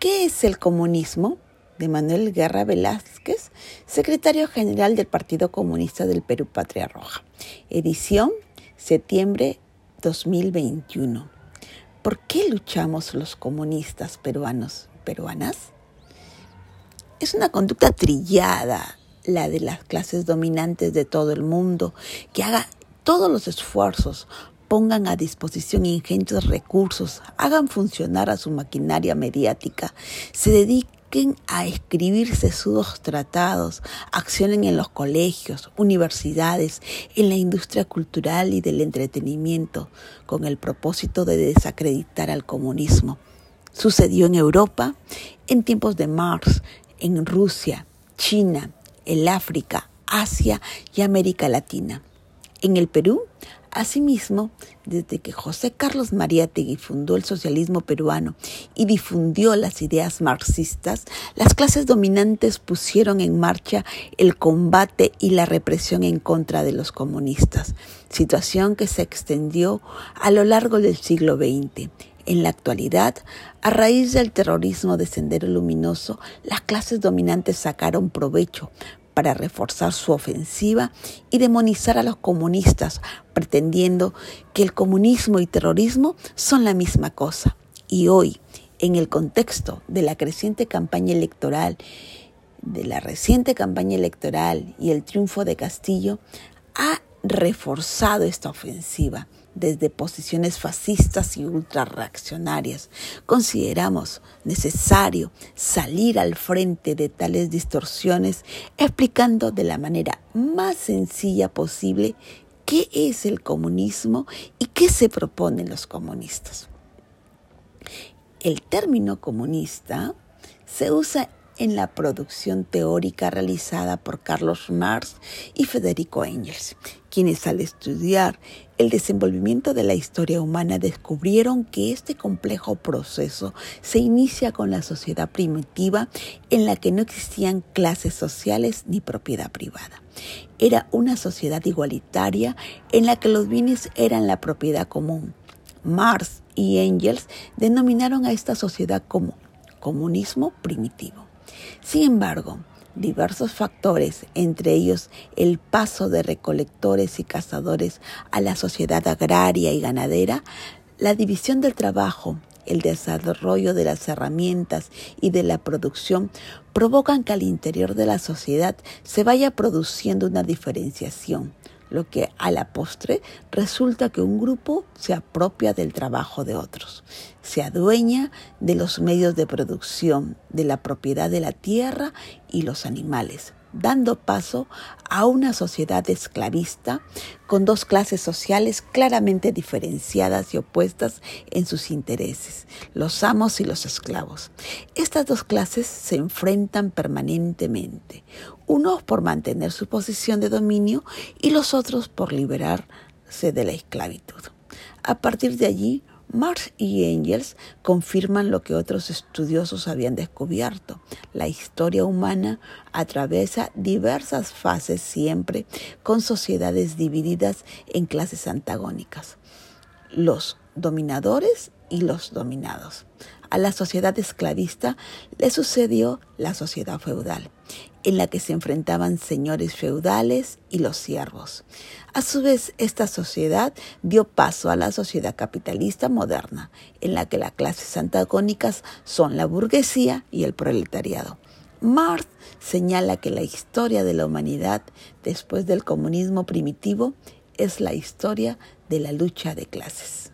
¿Qué es el comunismo? de Manuel Guerra Velázquez, secretario general del Partido Comunista del Perú Patria Roja. Edición septiembre 2021. ¿Por qué luchamos los comunistas peruanos, peruanas? Es una conducta trillada la de las clases dominantes de todo el mundo, que haga todos los esfuerzos, pongan a disposición ingentes recursos, hagan funcionar a su maquinaria mediática, se dediquen a escribir sesudos tratados, accionen en los colegios, universidades, en la industria cultural y del entretenimiento, con el propósito de desacreditar al comunismo. Sucedió en Europa, en tiempos de Marx, en Rusia, China, el África, Asia y América Latina. En el Perú Asimismo, desde que José Carlos Mariátegui fundó el socialismo peruano y difundió las ideas marxistas, las clases dominantes pusieron en marcha el combate y la represión en contra de los comunistas, situación que se extendió a lo largo del siglo XX. En la actualidad, a raíz del terrorismo de Sendero Luminoso, las clases dominantes sacaron provecho para reforzar su ofensiva y demonizar a los comunistas, pretendiendo que el comunismo y terrorismo son la misma cosa. Y hoy, en el contexto de la creciente campaña electoral, de la reciente campaña electoral y el triunfo de Castillo, ha reforzado esta ofensiva desde posiciones fascistas y ultrarreaccionarias. Consideramos necesario salir al frente de tales distorsiones explicando de la manera más sencilla posible qué es el comunismo y qué se proponen los comunistas. El término comunista se usa en la producción teórica realizada por Carlos Marx y Federico Engels, quienes al estudiar el desenvolvimiento de la historia humana descubrieron que este complejo proceso se inicia con la sociedad primitiva en la que no existían clases sociales ni propiedad privada. Era una sociedad igualitaria en la que los bienes eran la propiedad común. Marx y Engels denominaron a esta sociedad como comunismo primitivo. Sin embargo, diversos factores, entre ellos el paso de recolectores y cazadores a la sociedad agraria y ganadera, la división del trabajo, el desarrollo de las herramientas y de la producción provocan que al interior de la sociedad se vaya produciendo una diferenciación lo que a la postre resulta que un grupo se apropia del trabajo de otros, se adueña de los medios de producción, de la propiedad de la tierra y los animales, dando paso a una sociedad esclavista con dos clases sociales claramente diferenciadas y opuestas en sus intereses, los amos y los esclavos. Estas dos clases se enfrentan permanentemente, unos por mantener su posición de dominio y los otros por liberarse de la esclavitud. A partir de allí, Marx y Engels confirman lo que otros estudiosos habían descubierto. La historia humana atraviesa diversas fases siempre con sociedades divididas en clases antagónicas. Los dominadores y los dominados. A la sociedad esclavista le sucedió la sociedad feudal, en la que se enfrentaban señores feudales y los siervos. A su vez, esta sociedad dio paso a la sociedad capitalista moderna, en la que las clases antagónicas son la burguesía y el proletariado. Marx señala que la historia de la humanidad después del comunismo primitivo es la historia de la lucha de clases.